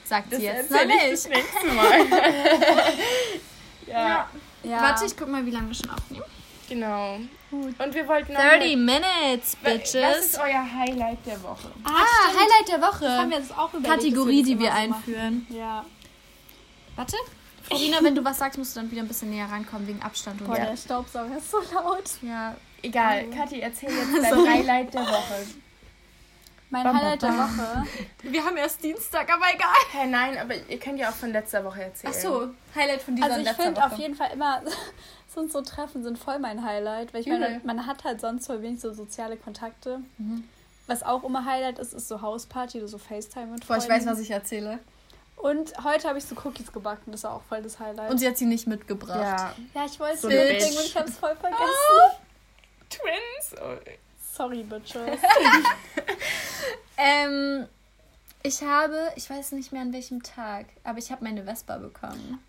Sagt das sie jetzt noch erzähle ich nicht. das nächste Mal. ja. Ja. Warte, ich guck mal, wie lange wir schon aufnehmen. Genau. Und wir wollten noch 30 mit- Minutes, Was Bitches. ist euer Highlight der Woche? Ah, Highlight der Woche. Das haben wir jetzt auch überlegt, Kategorie, die wir so machen. einführen. Ja. Warte. Florina, wenn du was sagst, musst du dann wieder ein bisschen näher rankommen wegen Abstand und Boah, ja. der Staubsauger ist so laut. ja. Egal, Kathi, erzähl jetzt dein Highlight der Woche. Mein Bam, bam, Highlight der bam. Woche. Wir haben erst Dienstag, aber egal. Hä, nein, aber ihr könnt ja auch von letzter Woche erzählen. Ach so, Highlight von dieser Also ich finde Woche. auf jeden Fall immer, sonst so Treffen sind voll mein Highlight, weil ich meine, man hat halt sonst voll wenig so soziale Kontakte. Mhm. Was auch immer Highlight ist, ist so Hausparty oder so FaceTime mit Boah, Freunden. ich weiß, was ich erzähle. Und heute habe ich so Cookies gebacken, das war auch voll das Highlight. Und sie hat sie nicht mitgebracht. Ja. ja, ich wollte es So mitbringen und ich habe es voll vergessen. Twins? Oh, Sorry, Bitches. Ähm, ich habe, ich weiß nicht mehr an welchem Tag, aber ich habe meine Vespa bekommen.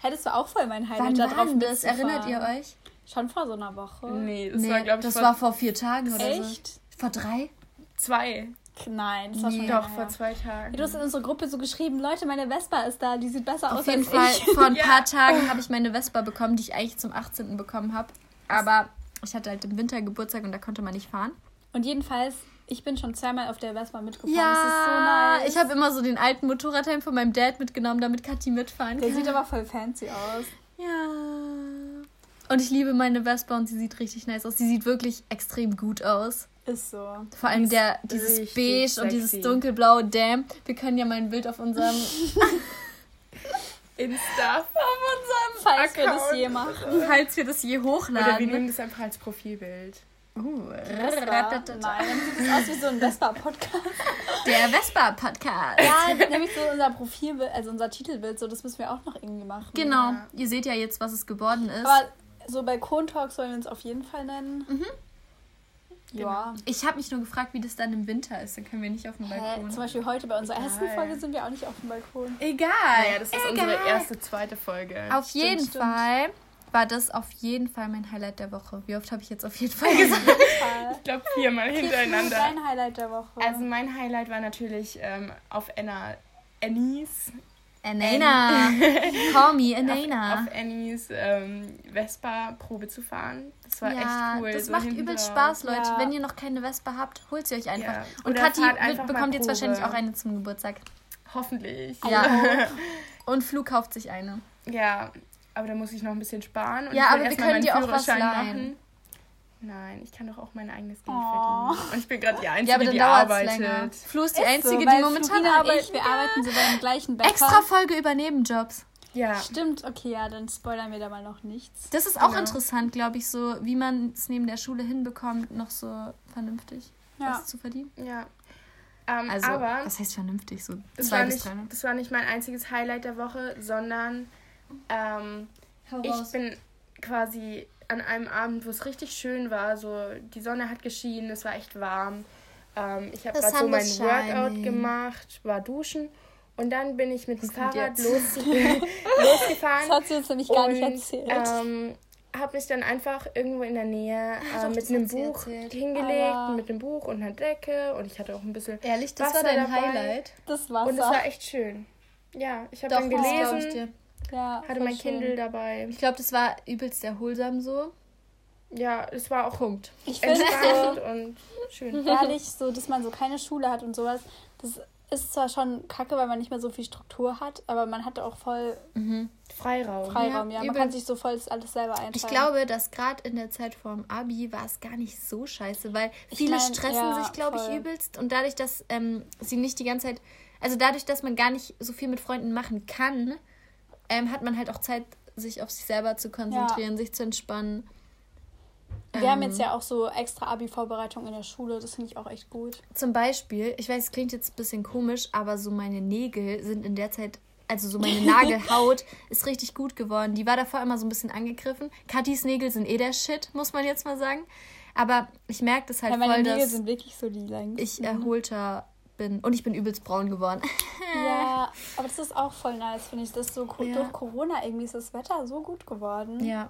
Hättest du auch voll mein Highlight Wann da war drauf denn das? Erinnert ihr euch? Schon vor so einer Woche. nee, das nee, war, glaube ich, das vor war vor vier Tagen oder Echt? so. Vor drei? zwei. Nein, das war schon Nee. länger Doch, vor zwei Tagen. Du hast in unsere Gruppe so geschrieben, Leute, meine Vespa ist da, die sieht besser Auf aus jeden als Fall, ich. vor ein Ja. paar Tagen habe ich meine Vespa bekommen, die ich eigentlich zum 18. bekommen habe. Aber ich hatte halt im Winter Geburtstag und da konnte man nicht fahren. Und jedenfalls, ich bin schon zweimal auf der Vespa mitgefahren. das ist so nice. ich habe immer so den alten Motorradhelm von meinem Dad mitgenommen, damit Kathi mitfahren Der kann. sieht aber voll fancy aus. Ja. Und ich liebe meine Vespa und sie sieht richtig nice aus. Sie sieht wirklich extrem gut aus. Ist so. Vor allem der, dieses Beige und dieses sexy. dunkelblaue Damn. Wir können ja mal ein Bild auf unserem, Insta. auf Falls wir das Account. je machen. unserem, falls wir das je Oder wir hochladen. nehmen das einfach als Profilbild. Uh, Vespa? Nein, dann sieht das aus wie so ein Vespa-Podcast. Der Vespa-Podcast. Ja, nämlich so unser Profilbild, also unser Titelbild, so das müssen wir auch noch irgendwie machen. Genau. Ja. Ihr seht ja jetzt, was es geworden ist. Aber so Balkon-Talks wollen wir uns auf jeden Fall nennen. Mhm. Ja. ich habe mich nur gefragt, wie das dann im Winter ist. Dann können wir nicht auf dem Hä, Balkon. zum Beispiel heute bei unserer Egal. ersten Folge sind wir auch nicht auf dem Balkon. Egal. Naja, das ist unsere Egal. erste, zweite Folge. Auf Stimmt, jeden stimmt. Fall war das auf jeden Fall mein Highlight der Woche. Wie oft habe ich jetzt auf jeden Fall gesagt? Ich glaube viermal hintereinander. Dein Highlight der Woche. Also mein Highlight war natürlich ähm, auf Anna, Annies, Anana. Call me auf, Anana. auf Annies ähm, Vespa-Probe zu fahren. Das war ja, echt cool. das so macht drauf. Spaß, Leute. Ja. Wenn ihr noch keine Vespa habt, holt sie euch einfach. Ja. Und Kathi einfach bekommt jetzt wahrscheinlich auch eine zum Geburtstag. Hoffentlich. Ja. Und Flu kauft sich eine. Ja, aber da muss ich noch ein bisschen sparen. Und Ja, aber wir können dir auch was leihen. machen. Nein, ich kann doch auch mein eigenes Geld Oh. verdienen. Und ich bin gerade die Einzige, Ja, aber dann die arbeitet. länger. Flu ist die Ist Einzige, so, die momentan arbeitet. wir arbeiten so beim gleichen Bäcker. Extra Folge über Nebenjobs. Ja, Stimmt, okay, ja, dann spoilern wir da mal noch nichts. Das ist auch Genau. interessant, glaube ich, so wie man es neben der Schule hinbekommt, noch so vernünftig Ja. was zu verdienen. ja. Ähm, Also, aber was heißt vernünftig? So das zwei war, bis nicht, drei. ne? das war nicht mein einziges Highlight der Woche, sondern ähm, ich bin quasi an einem Abend, wo es richtig schön war, so die Sonne hat geschienen, es war echt warm. Ähm, ich habe The gerade so sun mein was Workout shining. gemacht, war duschen und dann bin ich mit dem Fahrrad los, losgefahren. Das hat sie uns nämlich gar nicht und, erzählt. Ähm, habe mich dann einfach irgendwo in der Nähe äh, doch, mit einem Buch erzählt. hingelegt, Aber- mit einem Buch und einer Decke und ich hatte auch ein bisschen Ehrlich, das Wasser war dein dabei. Highlight. das Wasser. und es war echt schön. Ja, ich habe dann das glaube ich gelesen, dir. Ja, hatte mein schön. Kindle dabei. Ich glaube, das war übelst erholsam so. Ja, es war auch Punkt. Ich finde entspannt so, und schön. ehrlich, so, dass man so keine Schule hat und sowas, das ist zwar schon kacke, weil man nicht mehr so viel Struktur hat, aber man hat auch voll Freiraum. Freiraum, ja. Ja, Man kann sich so voll das alles selber einteilen. Ich glaube, dass gerade in der Zeit vorm Abi war es gar nicht so scheiße, weil Ich viele mein, stressen ja, sich, glaube ich, übelst. Und dadurch, dass ähm, sie nicht die ganze Zeit, also dadurch, dass man gar nicht so viel mit Freunden machen kann, ähm, hat man halt auch Zeit, sich auf sich selber zu konzentrieren, sich zu entspannen. Wir haben Ähm, jetzt ja auch so extra Abi-Vorbereitung in der Schule, das finde ich auch echt gut. Zum Beispiel, ich weiß, es klingt jetzt ein bisschen komisch, aber so meine Nägel sind in der Zeit, also so meine Nagelhaut ist richtig gut geworden. Die war davor immer so ein bisschen angegriffen. Katis Nägel sind eh der Shit, muss man jetzt mal sagen. Aber ich merke das halt Ja, meine voll, Nägel dass sind wirklich so die längsten. ich erholter bin. Und ich bin übelst braun geworden. Ja, aber das ist auch voll nice, finde ich. Das so Ja. durch Corona irgendwie ist das Wetter so gut geworden. Ja.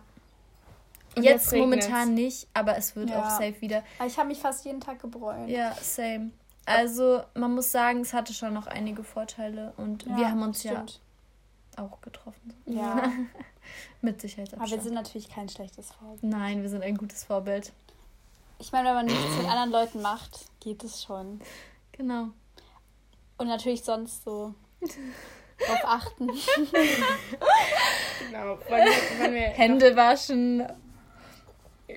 Und Jetzt, jetzt momentan nicht, aber es wird Ja. auch safe wieder. Ich habe mich fast jeden Tag gebräunt. Ja, same. Also, man muss sagen, es hatte schon noch einige Vorteile und Ja, wir haben uns stimmt. ja auch getroffen. Ja. Mit Sicherheitsabstand. Aber wir sind natürlich kein schlechtes Vorbild. Nein, wir sind ein gutes Vorbild. Ich meine, wenn man nichts mit anderen Leuten macht, geht es schon. Genau. Und natürlich sonst so drauf achten. Genau. Wollen wir, wollen wir Hände waschen,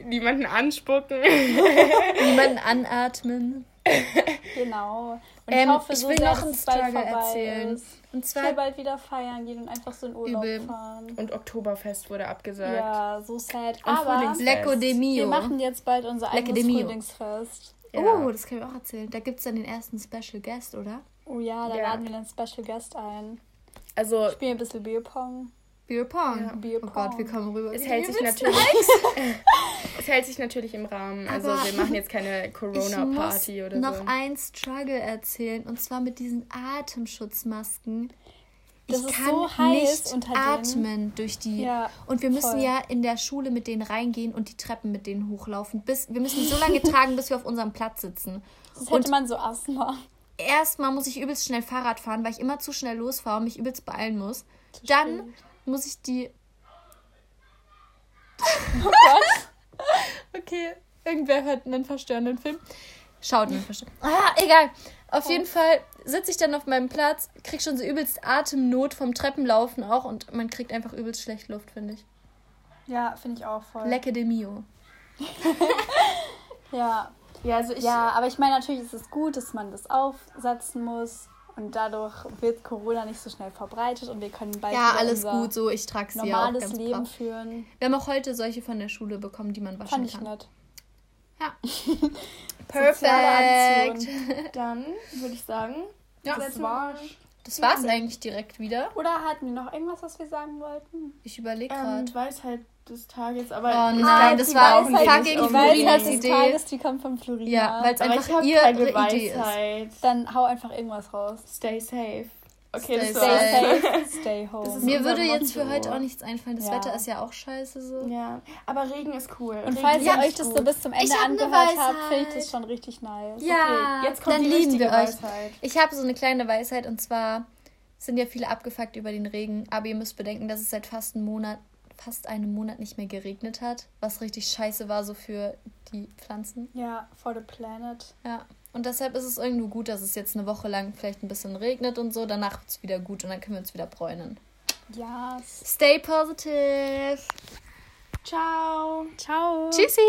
niemanden anspucken. niemanden anatmen. genau. Und Ähm, ich hoffe ich so will sehr, noch dass einen bald Struggle vorbei erzählen. ist. Und Ich will zwar, bald wieder feiern gehen und einfach so in Urlaub Übel. fahren. Und Oktoberfest wurde abgesagt. Ja, so sad. Und Aber Frühlingsfest. Lecco de wir Mio. machen jetzt bald unser eigenes. Frühlingsfest. Ja. Oh, das kann ich auch erzählen. Da gibt es dann den ersten Special Guest, oder? Oh ja, da Ja. laden wir einen Special Guest ein. Also Spielen ein bisschen Bierpong. Beer Pong. Ja, Beer Oh Gott, wir kommen rüber. es hält sich natürlich. es hält sich natürlich im Rahmen. Also Aber wir machen jetzt keine Ich Corona-Party muss oder noch so. ein Struggle erzählen und zwar mit diesen Atemschutzmasken. Das ich ist kann so heiß nicht unter atmen durch die. Ja, und wir müssen voll. ja in der Schule mit denen reingehen und die Treppen mit denen hochlaufen. Bis, wir müssen so lange tragen, bis wir auf unserem Platz sitzen. Das Und- hätte man so Asthma. Erstmal muss ich übelst schnell Fahrrad fahren, weil ich immer zu schnell losfahre und mich übelst beeilen muss. Zu Dann spät. muss ich die. Oh Gott. Okay, irgendwer hört einen verstörenden Film. Schaut einen verstörenden. Ah, egal. Auf jeden Fall sitze ich dann auf meinem Platz, krieg schon so übelst Atemnot vom Treppenlaufen auch und man kriegt einfach übelst schlecht Luft, finde ich. Ja, finde ich auch voll. Lecke de Mio. Ja. Ja, also ich. ja, aber ich meine, natürlich ist es gut, dass man das aufsetzen muss. Und dadurch wird Corona nicht so schnell verbreitet und wir können bald Ja, wieder alles unser gut, so ich trage sie ja auch normales ganz Leben brav. führen. Wir haben auch heute solche von der Schule bekommen, die man waschen Fand ich kann. nett. Ja. Perfekt. Dann würde ich sagen, Ja, das war's. das war's eigentlich direkt wieder. Oder hatten wir noch irgendwas, was wir sagen wollten? Ich überlege Ähm, gerade. die Weisheit des Tages, aber Oh nein, glaub, das war fucking nicht Die unbedingt. Weisheit des Idee. Tages, die kommt von Florina. Ja, weil es einfach ihre Idee ist. Dann hau einfach irgendwas raus. Stay safe. Okay, Stay das Stay safe, stay home. Mir würde jetzt für heute auch nichts einfallen. Das Ja. Wetter ist ja auch scheiße so. Ja, aber Regen ist cool. Und Regen falls ihr euch das so bis zum Ende hab angehört habt, finde ich das schon richtig nice. Ja, Okay, jetzt kommt dann die lieben wir euch. Weisheit. Ich habe so eine kleine Weisheit und zwar sind ja viele abgefuckt über den Regen, aber ihr müsst bedenken, dass es seit fast einem Monat, fast einem Monat nicht mehr geregnet hat, was richtig scheiße war so für die Pflanzen. Ja, for the planet. Ja. Und deshalb ist es irgendwo gut, dass es jetzt eine Woche lang vielleicht ein bisschen regnet und so. Danach wird es wieder gut und dann können wir uns wieder bräunen. Yes. Stay positive. Ciao. Ciao. Tschüssi.